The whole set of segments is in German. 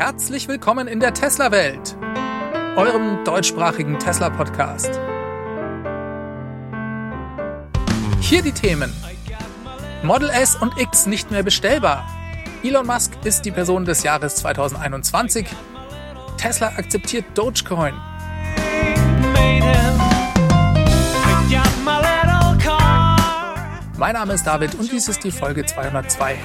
Herzlich willkommen in der Tesla-Welt, eurem deutschsprachigen Tesla-Podcast. Hier die Themen. Model S und X nicht mehr bestellbar. Elon Musk ist die Person des Jahres 2021. Tesla akzeptiert Dogecoin. Mein Name ist David und dies ist die Folge 202.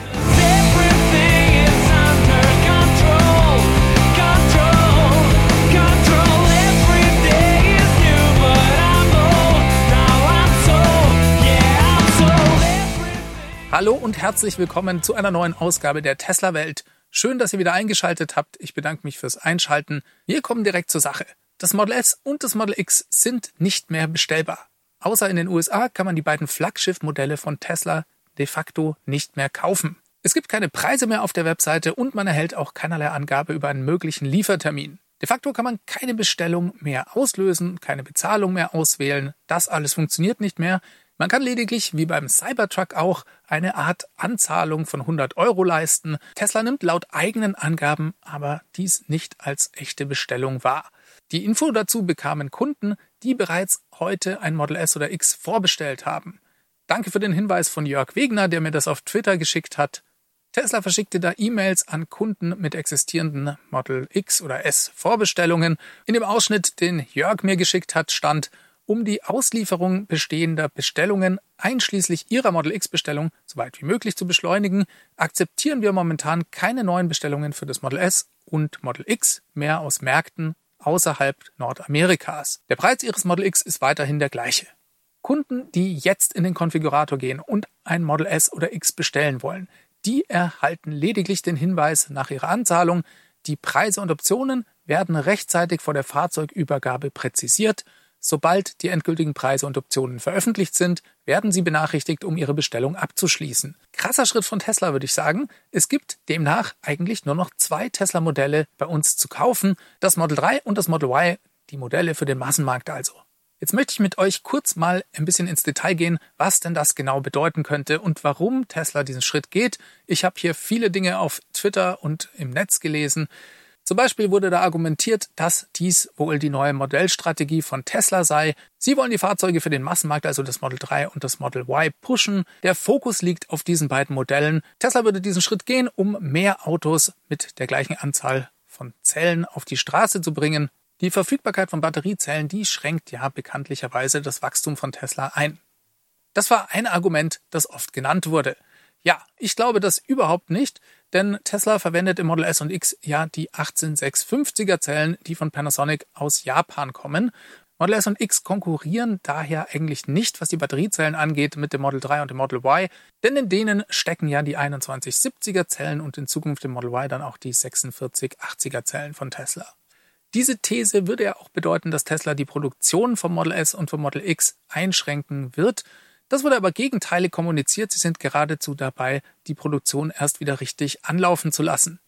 Hallo und herzlich willkommen zu einer neuen Ausgabe der Tesla Welt. Schön, dass ihr wieder eingeschaltet habt. Ich bedanke mich fürs Einschalten. Wir kommen direkt zur Sache. Das Model S und das Model X sind nicht mehr bestellbar. Außer in den USA kann man die beiden Flaggschiff-Modelle von Tesla de facto nicht mehr kaufen. Es gibt keine Preise mehr auf der Webseite und man erhält auch keinerlei Angabe über einen möglichen Liefertermin. De facto kann man keine Bestellung mehr auslösen, keine Bezahlung mehr auswählen. Das alles funktioniert nicht mehr. Man kann lediglich, wie beim Cybertruck auch, eine Art Anzahlung von 100 Euro leisten. Tesla nimmt laut eigenen Angaben aber dies nicht als echte Bestellung wahr. Die Info dazu bekamen Kunden, die bereits heute ein Model S oder X vorbestellt haben. Danke für den Hinweis von Jörg Wegner, der mir das auf Twitter geschickt hat. Tesla verschickte da E-Mails an Kunden mit existierenden Model X oder S Vorbestellungen. In dem Ausschnitt, den Jörg mir geschickt hat, stand, um die Auslieferung bestehender Bestellungen einschließlich Ihrer Model X-Bestellung so weit wie möglich zu beschleunigen, akzeptieren wir momentan keine neuen Bestellungen für das Model S und Model X mehr aus Märkten außerhalb Nordamerikas. Der Preis Ihres Model X ist weiterhin der gleiche. Kunden, die jetzt in den Konfigurator gehen und ein Model S oder X bestellen wollen, die erhalten lediglich den Hinweis nach ihrer Anzahlung, die Preise und Optionen werden rechtzeitig vor der Fahrzeugübergabe präzisiert Sobald die endgültigen Preise und Optionen veröffentlicht sind, werden Sie benachrichtigt, um Ihre Bestellung abzuschließen. Krasser Schritt von Tesla, würde ich sagen. Es gibt demnach eigentlich nur noch zwei Tesla-Modelle bei uns zu kaufen. Das Model 3 und das Model Y, die Modelle für den Massenmarkt also. Jetzt möchte ich mit euch kurz mal ein bisschen ins Detail gehen, was denn das genau bedeuten könnte und warum Tesla diesen Schritt geht. Ich habe hier viele Dinge auf Twitter und im Netz gelesen. Zum Beispiel wurde da argumentiert, dass dies wohl die neue Modellstrategie von Tesla sei. Sie wollen die Fahrzeuge für den Massenmarkt, also das Model 3 und das Model Y, pushen. Der Fokus liegt auf diesen beiden Modellen. Tesla würde diesen Schritt gehen, um mehr Autos mit der gleichen Anzahl von Zellen auf die Straße zu bringen. Die Verfügbarkeit von Batteriezellen, die schränkt ja bekanntlicherweise das Wachstum von Tesla ein. Das war ein Argument, das oft genannt wurde. Ja, ich glaube das überhaupt nicht, denn Tesla verwendet im Model S und X ja die 18650er Zellen, die von Panasonic aus Japan kommen. Model S und X konkurrieren daher eigentlich nicht, was die Batteriezellen angeht, mit dem Model 3 und dem Model Y, denn in denen stecken ja die 2170er Zellen und in Zukunft im Model Y dann auch die 4680er Zellen von Tesla. Diese These würde ja auch bedeuten, dass Tesla die Produktion vom Model S und vom Model X einschränken wird, das wurde aber gegenteilig kommuniziert. Sie sind geradezu dabei, die Produktion erst wieder richtig anlaufen zu lassen.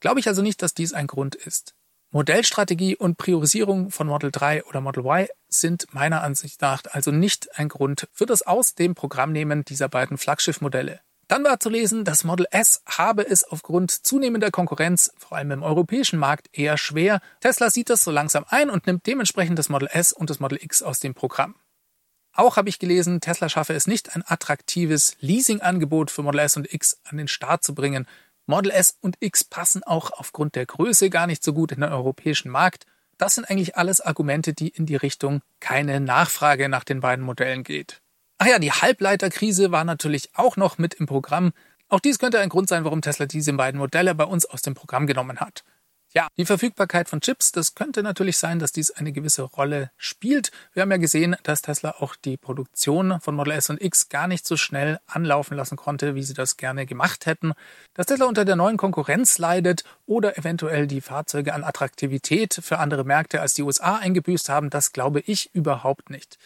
Glaube ich also nicht, dass dies ein Grund ist. Modellstrategie und Priorisierung von Model 3 oder Model Y sind meiner Ansicht nach also nicht ein Grund für das Aus dem Programmnehmen dieser beiden Flaggschiffmodelle. Dann war zu lesen, das Model S habe es aufgrund zunehmender Konkurrenz, vor allem im europäischen Markt, eher schwer. Tesla sieht das so langsam ein und nimmt dementsprechend das Model S und das Model X aus dem Programm. Auch habe ich gelesen, Tesla schaffe es nicht, ein attraktives Leasingangebot für Model S und X an den Start zu bringen. Model S und X passen auch aufgrund der Größe gar nicht so gut in den europäischen Markt. Das sind eigentlich alles Argumente, die in die Richtung keine Nachfrage nach den beiden Modellen geht. Ach ja, die Halbleiterkrise war natürlich auch noch mit im Programm. Auch dies könnte ein Grund sein, warum Tesla diese beiden Modelle bei uns aus dem Programm genommen hat. Ja, die Verfügbarkeit von Chips, das könnte natürlich sein, dass dies eine gewisse Rolle spielt. Wir haben ja gesehen, dass Tesla auch die Produktion von Model S und X gar nicht so schnell anlaufen lassen konnte, wie sie das gerne gemacht hätten. Dass Tesla unter der neuen Konkurrenz leidet oder eventuell die Fahrzeuge an Attraktivität für andere Märkte als die USA eingebüßt haben, das glaube ich überhaupt nicht.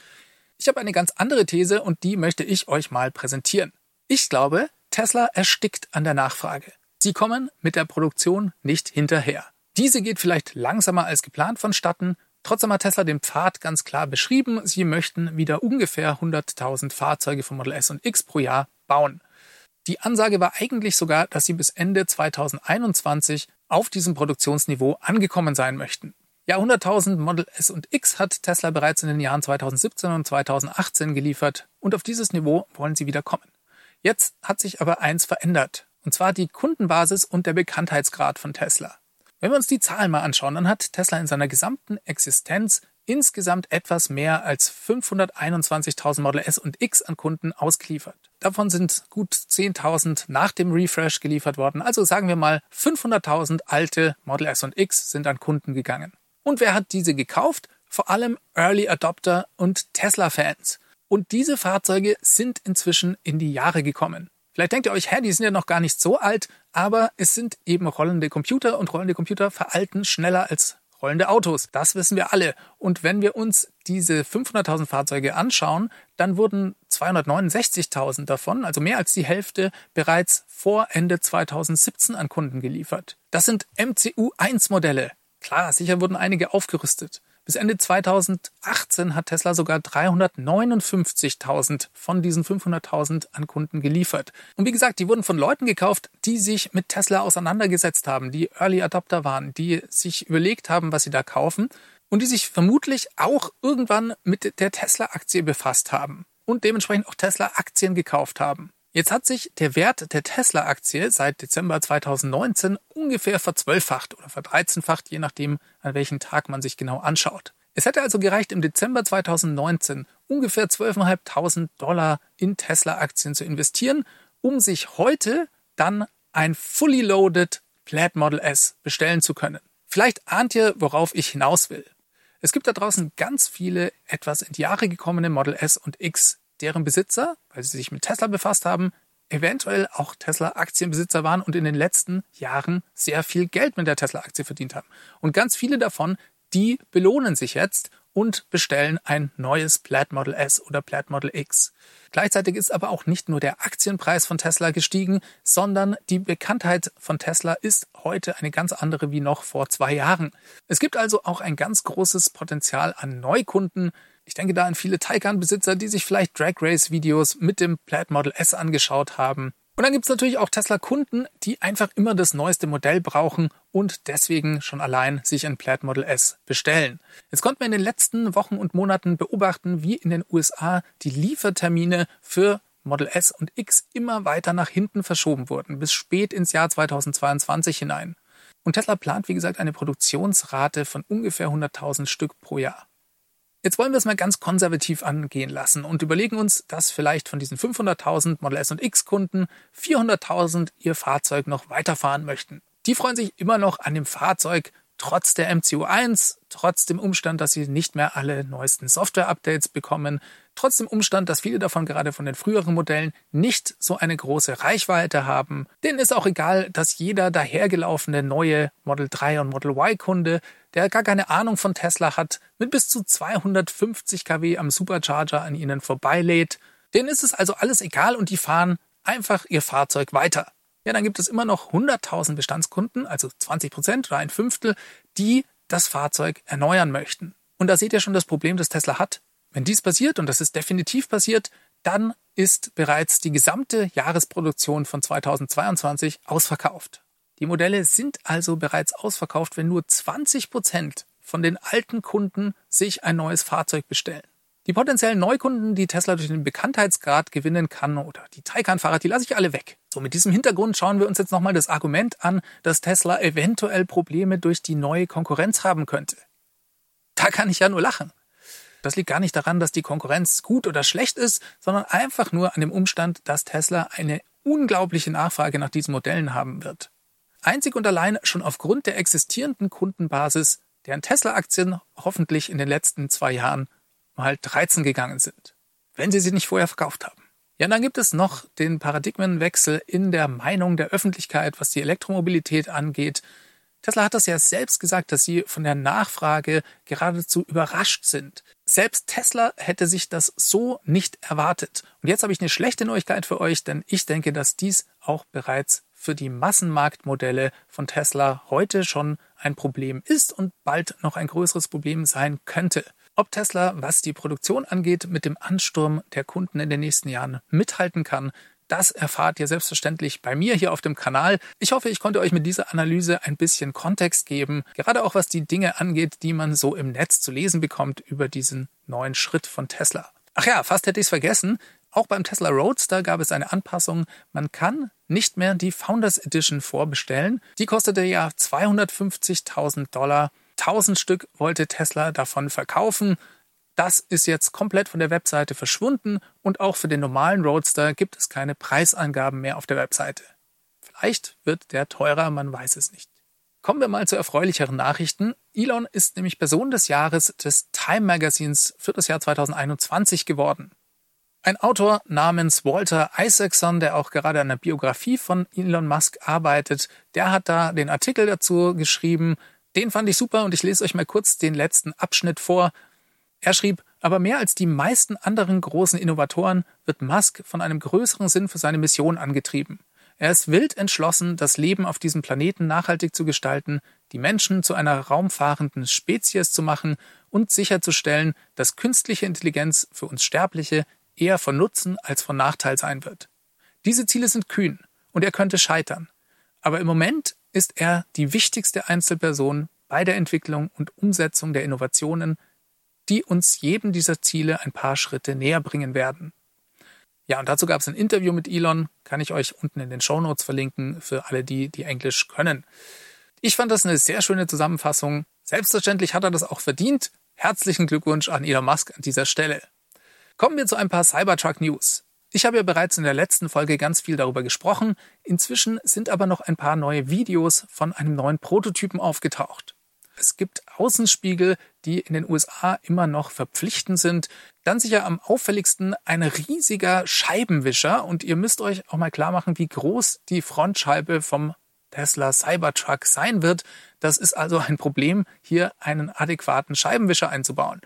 Ich habe eine ganz andere These und die möchte ich euch mal präsentieren. Ich glaube, Tesla erstickt an der Nachfrage. Sie kommen mit der Produktion nicht hinterher. Diese geht vielleicht langsamer als geplant vonstatten. Trotzdem hat Tesla den Pfad ganz klar beschrieben. Sie möchten wieder ungefähr 100.000 Fahrzeuge von Model S und X pro Jahr bauen. Die Ansage war eigentlich sogar, dass sie bis Ende 2021 auf diesem Produktionsniveau angekommen sein möchten. Ja, 100.000 Model S und X hat Tesla bereits in den Jahren 2017 und 2018 geliefert und auf dieses Niveau wollen sie wieder kommen. Jetzt hat sich aber eins verändert, und zwar die Kundenbasis und der Bekanntheitsgrad von Tesla. Wenn wir uns die Zahlen mal anschauen, dann hat Tesla in seiner gesamten Existenz insgesamt etwas mehr als 521.000 Model S und X an Kunden ausgeliefert. Davon sind gut 10.000 nach dem Refresh geliefert worden. Also sagen wir mal 500.000 alte Model S und X sind an Kunden gegangen. Und wer hat diese gekauft? Vor allem Early Adopter und Tesla-Fans. Und diese Fahrzeuge sind inzwischen in die Jahre gekommen. Vielleicht denkt ihr euch, hä, die sind ja noch gar nicht so alt, aber es sind eben rollende Computer und rollende Computer veralten schneller als rollende Autos. Das wissen wir alle. Und wenn wir uns diese 500.000 Fahrzeuge anschauen, dann wurden 269.000 davon, also mehr als die Hälfte, bereits vor Ende 2017 an Kunden geliefert. Das sind MCU-1-Modelle. Klar, sicher wurden einige aufgerüstet. Bis Ende 2018 hat Tesla sogar 359.000 von diesen 500.000 an Kunden geliefert. Und wie gesagt, die wurden von Leuten gekauft, die sich mit Tesla auseinandergesetzt haben, die Early Adopter waren, die sich überlegt haben, was sie da kaufen und die sich vermutlich auch irgendwann mit der Tesla-Aktie befasst haben und dementsprechend auch Tesla-Aktien gekauft haben. Jetzt hat sich der Wert der Tesla-Aktie seit Dezember 2019 ungefähr verzwölffacht oder verdreizehnfacht, je nachdem, an welchem Tag man sich genau anschaut. Es hätte also gereicht, im Dezember 2019 ungefähr 12.500 Dollar in Tesla-Aktien zu investieren, um sich heute dann ein fully loaded Plaid Model S bestellen zu können. Vielleicht ahnt ihr, worauf ich hinaus will. Es gibt da draußen ganz viele etwas in die Jahre gekommene Model S und X deren Besitzer, weil sie sich mit Tesla befasst haben, eventuell auch Tesla-Aktienbesitzer waren und in den letzten Jahren sehr viel Geld mit der Tesla-Aktie verdient haben. Und ganz viele davon, die belohnen sich jetzt und bestellen ein neues Plaid Model S oder Plaid Model X. Gleichzeitig ist aber auch nicht nur der Aktienpreis von Tesla gestiegen, sondern die Bekanntheit von Tesla ist heute eine ganz andere wie noch vor zwei Jahren. Es gibt also auch ein ganz großes Potenzial an Neukunden, ich denke da an viele Taycan-Besitzer, die sich vielleicht Drag Race-Videos mit dem Plaid Model S angeschaut haben. Und dann gibt es natürlich auch Tesla-Kunden, die einfach immer das neueste Modell brauchen und deswegen schon allein sich ein Plaid Model S bestellen. Jetzt konnten wir in den letzten Wochen und Monaten beobachten, wie in den USA die Liefertermine für Model S und X immer weiter nach hinten verschoben wurden, bis spät ins Jahr 2022 hinein. Und Tesla plant, wie gesagt, eine Produktionsrate von ungefähr 100.000 Stück pro Jahr. Jetzt wollen wir es mal ganz konservativ angehen lassen und überlegen uns, dass vielleicht von diesen 500.000 Model S und X Kunden 400.000 ihr Fahrzeug noch weiterfahren möchten. Die freuen sich immer noch an dem Fahrzeug, trotz der MCU1, trotz dem Umstand, dass sie nicht mehr alle neuesten Software-Updates bekommen, trotz dem Umstand, dass viele davon gerade von den früheren Modellen nicht so eine große Reichweite haben. Denen ist auch egal, dass jeder dahergelaufene neue Model 3 und Model Y-Kunde, der gar keine Ahnung von Tesla hat, mit bis zu 250 kW am Supercharger an ihnen vorbeilädt. Denen ist es also alles egal und die fahren einfach ihr Fahrzeug weiter ja, dann gibt es immer noch 100.000 Bestandskunden, also 20 Prozent oder ein Fünftel, die das Fahrzeug erneuern möchten. Und da seht ihr schon das Problem, das Tesla hat. Wenn dies passiert, und das ist definitiv passiert, dann ist bereits die gesamte Jahresproduktion von 2022 ausverkauft. Die Modelle sind also bereits ausverkauft, wenn nur 20 Prozent von den alten Kunden sich ein neues Fahrzeug bestellen. Die potenziellen Neukunden, die Tesla durch den Bekanntheitsgrad gewinnen kann oder die Taycan-Fahrer, die lasse ich alle weg. So, mit diesem Hintergrund schauen wir uns jetzt nochmal das Argument an, dass Tesla eventuell Probleme durch die neue Konkurrenz haben könnte. Da kann ich ja nur lachen. Das liegt gar nicht daran, dass die Konkurrenz gut oder schlecht ist, sondern einfach nur an dem Umstand, dass Tesla eine unglaubliche Nachfrage nach diesen Modellen haben wird. Einzig und allein schon aufgrund der existierenden Kundenbasis, deren Tesla-Aktien hoffentlich in den letzten zwei Jahren mal 13 gegangen sind, wenn sie sie nicht vorher verkauft haben. Ja, dann gibt es noch den Paradigmenwechsel in der Meinung der Öffentlichkeit, was die Elektromobilität angeht. Tesla hat das ja selbst gesagt, dass sie von der Nachfrage geradezu überrascht sind. Selbst Tesla hätte sich das so nicht erwartet. Und jetzt habe ich eine schlechte Neuigkeit für euch, denn ich denke, dass dies auch bereits für die Massenmarktmodelle von Tesla heute schon ein Problem ist und bald noch ein größeres Problem sein könnte. Ob Tesla, was die Produktion angeht, mit dem Ansturm der Kunden in den nächsten Jahren mithalten kann, Das erfahrt ihr selbstverständlich bei mir hier auf dem Kanal. Ich hoffe, ich konnte euch mit dieser Analyse ein bisschen Kontext geben, gerade auch was die Dinge angeht, die man so im Netz zu lesen bekommt über diesen neuen Schritt von Tesla. Ach ja, fast hätte ich es vergessen. Auch beim Tesla Roadster gab es eine Anpassung. Man kann nicht mehr die Founders Edition vorbestellen. Die kostete ja 250.000 Dollar. 1000 Stück wollte Tesla davon verkaufen. Das ist jetzt komplett von der Webseite verschwunden und auch für den normalen Roadster gibt es keine Preisangaben mehr auf der Webseite. Vielleicht wird der teurer, man weiß es nicht. Kommen wir mal zu erfreulicheren Nachrichten. Elon ist nämlich Person des Jahres des Time Magazins für das Jahr 2021 geworden. Ein Autor namens Walter Isaacson, der auch gerade an der Biografie von Elon Musk arbeitet, der hat da den Artikel dazu geschrieben. Den fand ich super und ich lese euch mal kurz den letzten Abschnitt vor. Er schrieb, aber mehr als die meisten anderen großen Innovatoren wird Musk von einem größeren Sinn für seine Mission angetrieben. Er ist wild entschlossen, das Leben auf diesem Planeten nachhaltig zu gestalten, die Menschen zu einer raumfahrenden Spezies zu machen und sicherzustellen, dass künstliche Intelligenz für uns Sterbliche eher von Nutzen als von Nachteil sein wird. Diese Ziele sind kühn und er könnte scheitern. Aber im Moment ist er die wichtigste Einzelperson bei der Entwicklung und Umsetzung der Innovationen, die uns jedem dieser Ziele ein paar Schritte näher bringen werden. Ja, und dazu gab es ein Interview mit Elon, kann ich euch unten in den Show Notes verlinken für alle die, die Englisch können. Ich fand das eine sehr schöne Zusammenfassung. Selbstverständlich hat er das auch verdient. Herzlichen Glückwunsch an Elon Musk an dieser Stelle. Kommen wir zu ein paar Cybertruck News. Ich habe ja bereits in der letzten Folge ganz viel darüber gesprochen. Inzwischen sind aber noch ein paar neue Videos von einem neuen Prototypen aufgetaucht. Es gibt Außenspiegel, die in den USA immer noch verpflichtend sind. Dann sicher am auffälligsten ein riesiger Scheibenwischer und ihr müsst euch auch mal klar machen, wie groß die Frontscheibe vom Tesla Cybertruck sein wird. Das ist also ein Problem, hier einen adäquaten Scheibenwischer einzubauen.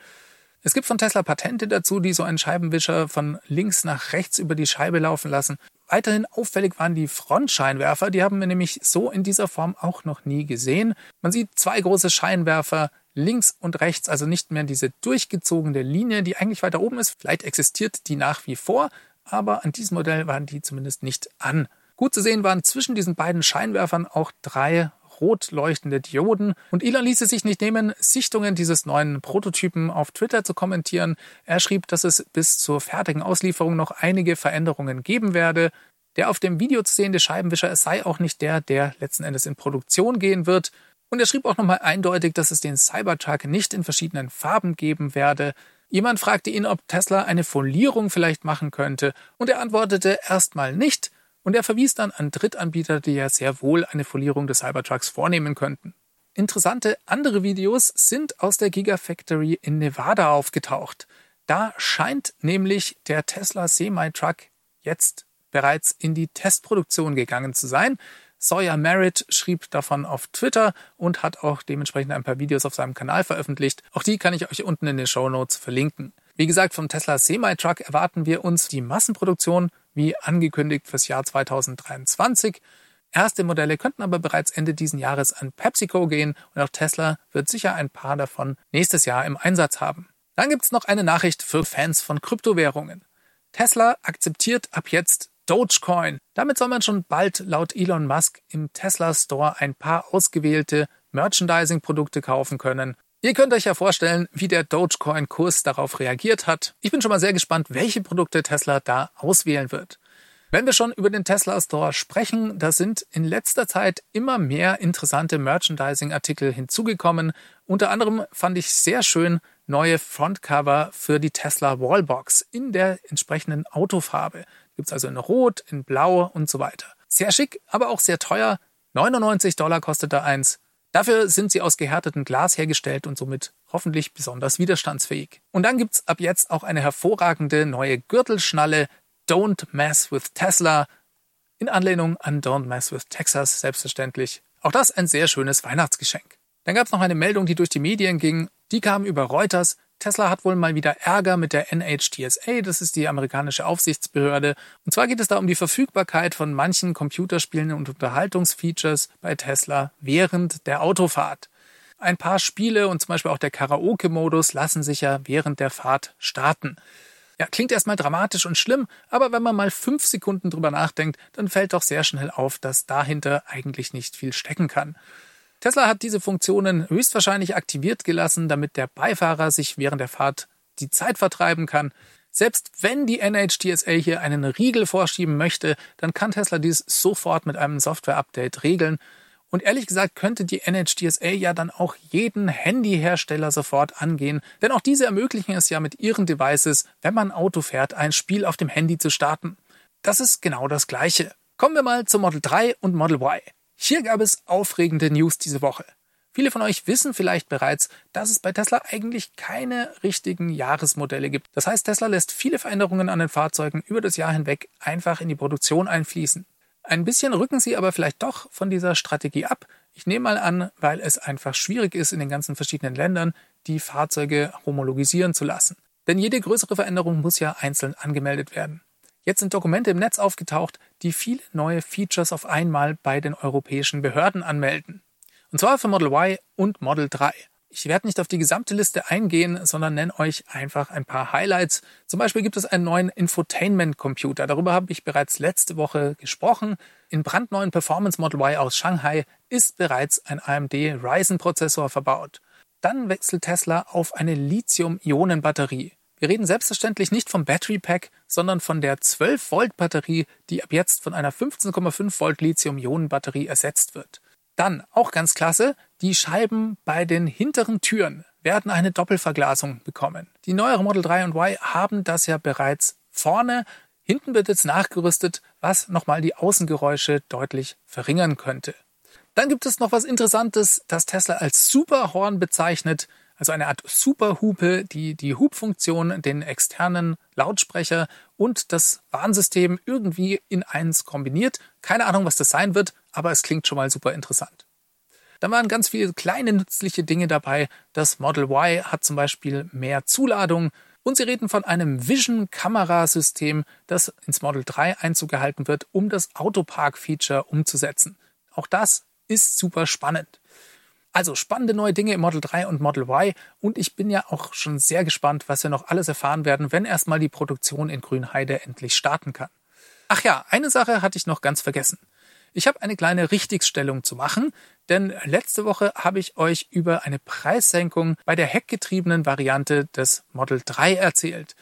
Es gibt von Tesla Patente dazu, die so einen Scheibenwischer von links nach rechts über die Scheibe laufen lassen. Weiterhin auffällig waren die Frontscheinwerfer, die haben wir nämlich so in dieser Form auch noch nie gesehen. Man sieht zwei große Scheinwerfer links und rechts, also nicht mehr diese durchgezogene Linie, die eigentlich weiter oben ist. Vielleicht existiert die nach wie vor, aber an diesem Modell waren die zumindest nicht an. Gut zu sehen waren zwischen diesen beiden Scheinwerfern auch drei rot leuchtende Dioden. Und Elon ließ es sich nicht nehmen, Sichtungen dieses neuen Prototypen auf Twitter zu kommentieren. Er schrieb, dass es bis zur fertigen Auslieferung noch einige Veränderungen geben werde. Der auf dem Video zu sehende Scheibenwischer sei auch nicht der, der letzten Endes in Produktion gehen wird. Und er schrieb auch nochmal eindeutig, dass es den Cybertruck nicht in verschiedenen Farben geben werde. Jemand fragte ihn, ob Tesla eine Folierung vielleicht machen könnte, und er antwortete erstmal nicht, und er verwies dann an Drittanbieter, die ja sehr wohl eine Folierung des Cybertrucks vornehmen könnten. Interessante andere Videos sind aus der Gigafactory in Nevada aufgetaucht. Da scheint nämlich der Tesla Semi-Truck jetzt bereits in die Testproduktion gegangen zu sein. Sawyer Merritt schrieb davon auf Twitter und hat auch dementsprechend ein paar Videos auf seinem Kanal veröffentlicht. Auch die kann ich euch unten in den Show Notes verlinken. Wie gesagt, vom Tesla Semi-Truck erwarten wir uns die Massenproduktion wie angekündigt fürs Jahr 2023. Erste Modelle könnten aber bereits Ende diesen Jahres an PepsiCo gehen und auch Tesla wird sicher ein paar davon nächstes Jahr im Einsatz haben. Dann gibt's noch eine Nachricht für Fans von Kryptowährungen. Tesla akzeptiert ab jetzt Dogecoin. Damit soll man schon bald laut Elon Musk im Tesla Store ein paar ausgewählte Merchandising-Produkte kaufen können. Ihr könnt euch ja vorstellen, wie der Dogecoin-Kurs darauf reagiert hat. Ich bin schon mal sehr gespannt, welche Produkte Tesla da auswählen wird. Wenn wir schon über den Tesla Store sprechen, da sind in letzter Zeit immer mehr interessante Merchandising-Artikel hinzugekommen. Unter anderem fand ich sehr schön neue Frontcover für die Tesla Wallbox in der entsprechenden Autofarbe. Gibt es also in Rot, in Blau und so weiter. Sehr schick, aber auch sehr teuer. 99 Dollar kostet da eins. Dafür sind sie aus gehärtetem Glas hergestellt und somit hoffentlich besonders widerstandsfähig. Und dann gibt's ab jetzt auch eine hervorragende neue Gürtelschnalle Don't Mess with Tesla in Anlehnung an Don't Mess with Texas selbstverständlich. Auch das ein sehr schönes Weihnachtsgeschenk. Dann gab's noch eine Meldung, die durch die Medien ging. Die kam über Reuters. Tesla hat wohl mal wieder Ärger mit der NHTSA, das ist die amerikanische Aufsichtsbehörde. Und zwar geht es da um die Verfügbarkeit von manchen Computerspielen und Unterhaltungsfeatures bei Tesla während der Autofahrt. Ein paar Spiele und zum Beispiel auch der Karaoke-Modus lassen sich ja während der Fahrt starten. Ja, klingt erstmal dramatisch und schlimm, aber wenn man mal fünf Sekunden drüber nachdenkt, dann fällt doch sehr schnell auf, dass dahinter eigentlich nicht viel stecken kann. Tesla hat diese Funktionen höchstwahrscheinlich aktiviert gelassen, damit der Beifahrer sich während der Fahrt die Zeit vertreiben kann. Selbst wenn die NHTSA hier einen Riegel vorschieben möchte, dann kann Tesla dies sofort mit einem Software-Update regeln. Und ehrlich gesagt könnte die NHTSA ja dann auch jeden Handyhersteller sofort angehen, denn auch diese ermöglichen es ja mit ihren Devices, wenn man Auto fährt, ein Spiel auf dem Handy zu starten. Das ist genau das Gleiche. Kommen wir mal zum Model 3 und Model Y. Hier gab es aufregende News diese Woche. Viele von euch wissen vielleicht bereits, dass es bei Tesla eigentlich keine richtigen Jahresmodelle gibt. Das heißt, Tesla lässt viele Veränderungen an den Fahrzeugen über das Jahr hinweg einfach in die Produktion einfließen. Ein bisschen rücken sie aber vielleicht doch von dieser Strategie ab. Ich nehme mal an, weil es einfach schwierig ist, in den ganzen verschiedenen Ländern die Fahrzeuge homologisieren zu lassen. Denn jede größere Veränderung muss ja einzeln angemeldet werden. Jetzt sind Dokumente im Netz aufgetaucht, die viele neue Features auf einmal bei den europäischen Behörden anmelden. Und zwar für Model Y und Model 3. Ich werde nicht auf die gesamte Liste eingehen, sondern nenne euch einfach ein paar Highlights. Zum Beispiel gibt es einen neuen Infotainment-Computer. Darüber habe ich bereits letzte Woche gesprochen. In brandneuen Performance Model Y aus Shanghai ist bereits ein AMD Ryzen-Prozessor verbaut. Dann wechselt Tesla auf eine Lithium-Ionen-Batterie. Wir reden selbstverständlich nicht vom Battery Pack, sondern von der 12 Volt Batterie, die ab jetzt von einer 15,5 Volt Lithium-Ionen Batterie ersetzt wird. Dann, auch ganz klasse, die Scheiben bei den hinteren Türen werden eine Doppelverglasung bekommen. Die neueren Model 3 und Y haben das ja bereits vorne. Hinten wird jetzt nachgerüstet, was nochmal die Außengeräusche deutlich verringern könnte. Dann gibt es noch was Interessantes, das Tesla als Superhorn bezeichnet also eine Art Superhupe, die die Hubfunktion, den externen Lautsprecher und das Warnsystem irgendwie in eins kombiniert. Keine Ahnung, was das sein wird, aber es klingt schon mal super interessant. Dann waren ganz viele kleine nützliche Dinge dabei. Das Model Y hat zum Beispiel mehr Zuladung und sie reden von einem Vision-Kamerasystem, das ins Model 3 Einzug gehalten wird, um das Autopark-Feature umzusetzen. Auch das ist super spannend. Also spannende neue Dinge im Model 3 und Model Y und ich bin ja auch schon sehr gespannt, was wir noch alles erfahren werden, wenn erstmal die Produktion in Grünheide endlich starten kann. Ach ja, eine Sache hatte ich noch ganz vergessen. Ich habe eine kleine Richtigstellung zu machen, denn letzte Woche habe ich euch über eine Preissenkung bei der heckgetriebenen Variante des Model 3 erzählt.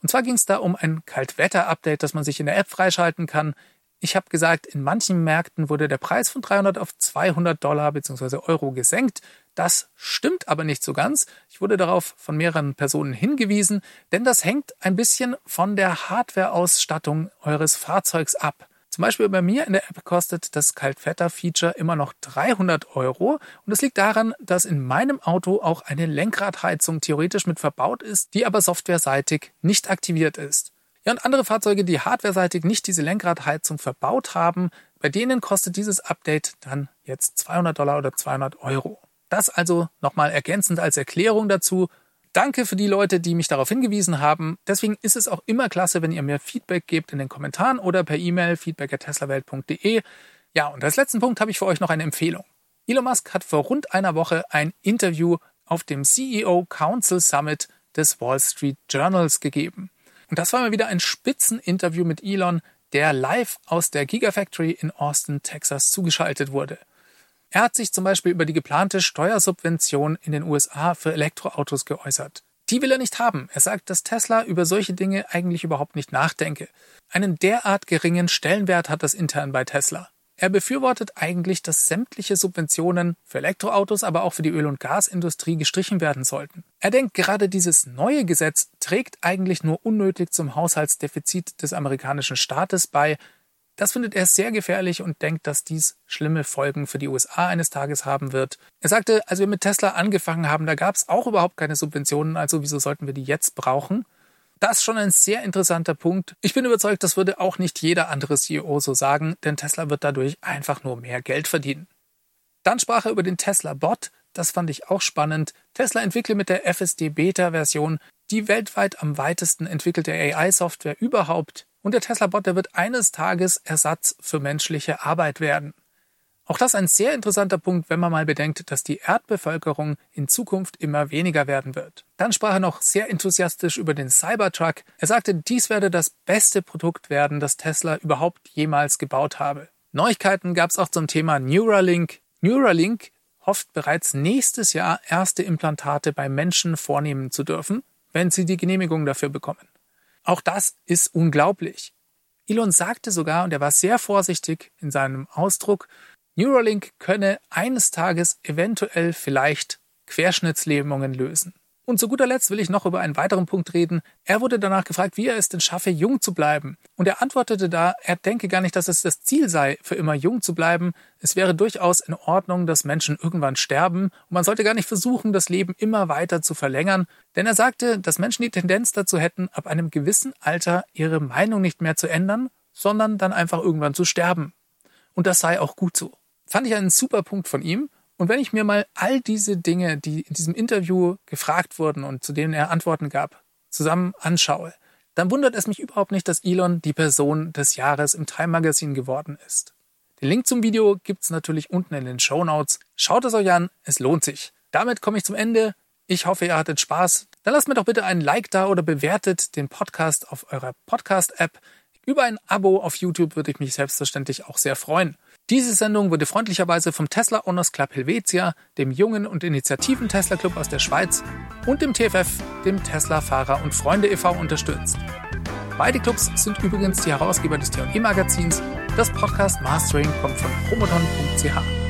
Und zwar ging es da um ein Kaltwetter-Update, das man sich in der App freischalten kann. Ich habe gesagt, in manchen Märkten wurde der Preis von 300 auf 200 Dollar bzw. Euro gesenkt. Das stimmt aber nicht so ganz. Ich wurde darauf von mehreren Personen hingewiesen, denn das hängt ein bisschen von der Hardware-Ausstattung eures Fahrzeugs ab. Zum Beispiel bei mir in der App kostet das Kaltwetter-Feature immer noch 300 Euro und das liegt daran, dass in meinem Auto auch eine Lenkradheizung theoretisch mit verbaut ist, die aber softwareseitig nicht aktiviert ist. Ja, und andere Fahrzeuge, die hardwareseitig nicht diese Lenkradheizung verbaut haben, bei denen kostet dieses Update dann jetzt 200 Dollar oder 200 Euro. Das also nochmal ergänzend als Erklärung dazu. Danke für die Leute, die mich darauf hingewiesen haben. Deswegen ist es auch immer klasse, wenn ihr mir Feedback gebt in den Kommentaren oder per E-Mail feedback.teslawelt.de. Ja, und als letzten Punkt habe ich für euch noch eine Empfehlung. Elon Musk hat vor rund einer Woche ein Interview auf dem CEO Council Summit des Wall Street Journals gegeben. Und das war mal wieder ein Spitzeninterview mit Elon, der live aus der Gigafactory in Austin, Texas zugeschaltet wurde. Er hat sich zum Beispiel über die geplante Steuersubvention in den USA für Elektroautos geäußert. Die will er nicht haben. Er sagt, dass Tesla über solche Dinge eigentlich überhaupt nicht nachdenke. Einen derart geringen Stellenwert hat das intern bei Tesla. Er befürwortet eigentlich, dass sämtliche Subventionen für Elektroautos, aber auch für die Öl- und Gasindustrie gestrichen werden sollten. Er denkt, gerade dieses neue Gesetz trägt eigentlich nur unnötig zum Haushaltsdefizit des amerikanischen Staates bei. Das findet er sehr gefährlich und denkt, dass dies schlimme Folgen für die USA eines Tages haben wird. Er sagte, als wir mit Tesla angefangen haben, da gab es auch überhaupt keine Subventionen, also wieso sollten wir die jetzt brauchen? Das ist schon ein sehr interessanter Punkt. Ich bin überzeugt, das würde auch nicht jeder andere CEO so sagen, denn Tesla wird dadurch einfach nur mehr Geld verdienen. Dann sprach er über den Tesla Bot. Das fand ich auch spannend. Tesla entwickelt mit der FSD Beta Version die weltweit am weitesten entwickelte AI-Software überhaupt. Und der Tesla Bot, der wird eines Tages Ersatz für menschliche Arbeit werden. Auch das ein sehr interessanter Punkt, wenn man mal bedenkt, dass die Erdbevölkerung in Zukunft immer weniger werden wird. Dann sprach er noch sehr enthusiastisch über den Cybertruck. Er sagte, dies werde das beste Produkt werden, das Tesla überhaupt jemals gebaut habe. Neuigkeiten gab es auch zum Thema Neuralink. Neuralink hofft bereits nächstes Jahr erste Implantate bei Menschen vornehmen zu dürfen, wenn sie die Genehmigung dafür bekommen. Auch das ist unglaublich. Elon sagte sogar, und er war sehr vorsichtig in seinem Ausdruck, Neuralink könne eines Tages eventuell vielleicht Querschnittslähmungen lösen. Und zu guter Letzt will ich noch über einen weiteren Punkt reden. Er wurde danach gefragt, wie er es denn schaffe, jung zu bleiben. Und er antwortete da, er denke gar nicht, dass es das Ziel sei, für immer jung zu bleiben. Es wäre durchaus in Ordnung, dass Menschen irgendwann sterben. Und man sollte gar nicht versuchen, das Leben immer weiter zu verlängern. Denn er sagte, dass Menschen die Tendenz dazu hätten, ab einem gewissen Alter ihre Meinung nicht mehr zu ändern, sondern dann einfach irgendwann zu sterben. Und das sei auch gut so. Fand ich einen super Punkt von ihm. Und wenn ich mir mal all diese Dinge, die in diesem Interview gefragt wurden und zu denen er Antworten gab, zusammen anschaue, dann wundert es mich überhaupt nicht, dass Elon die Person des Jahres im Time Magazine geworden ist. Den Link zum Video gibt's natürlich unten in den Show Notes. Schaut es euch an, es lohnt sich. Damit komme ich zum Ende. Ich hoffe, ihr hattet Spaß. Dann lasst mir doch bitte einen Like da oder bewertet den Podcast auf eurer Podcast-App. Über ein Abo auf YouTube würde ich mich selbstverständlich auch sehr freuen. Diese Sendung wurde freundlicherweise vom Tesla Owners Club Helvetia, dem jungen und initiativen Tesla Club aus der Schweiz und dem TFF, dem Tesla Fahrer und Freunde e.V. unterstützt. Beide Clubs sind übrigens die Herausgeber des T&E Magazins. Das Podcast Mastering kommt von promoton.ch.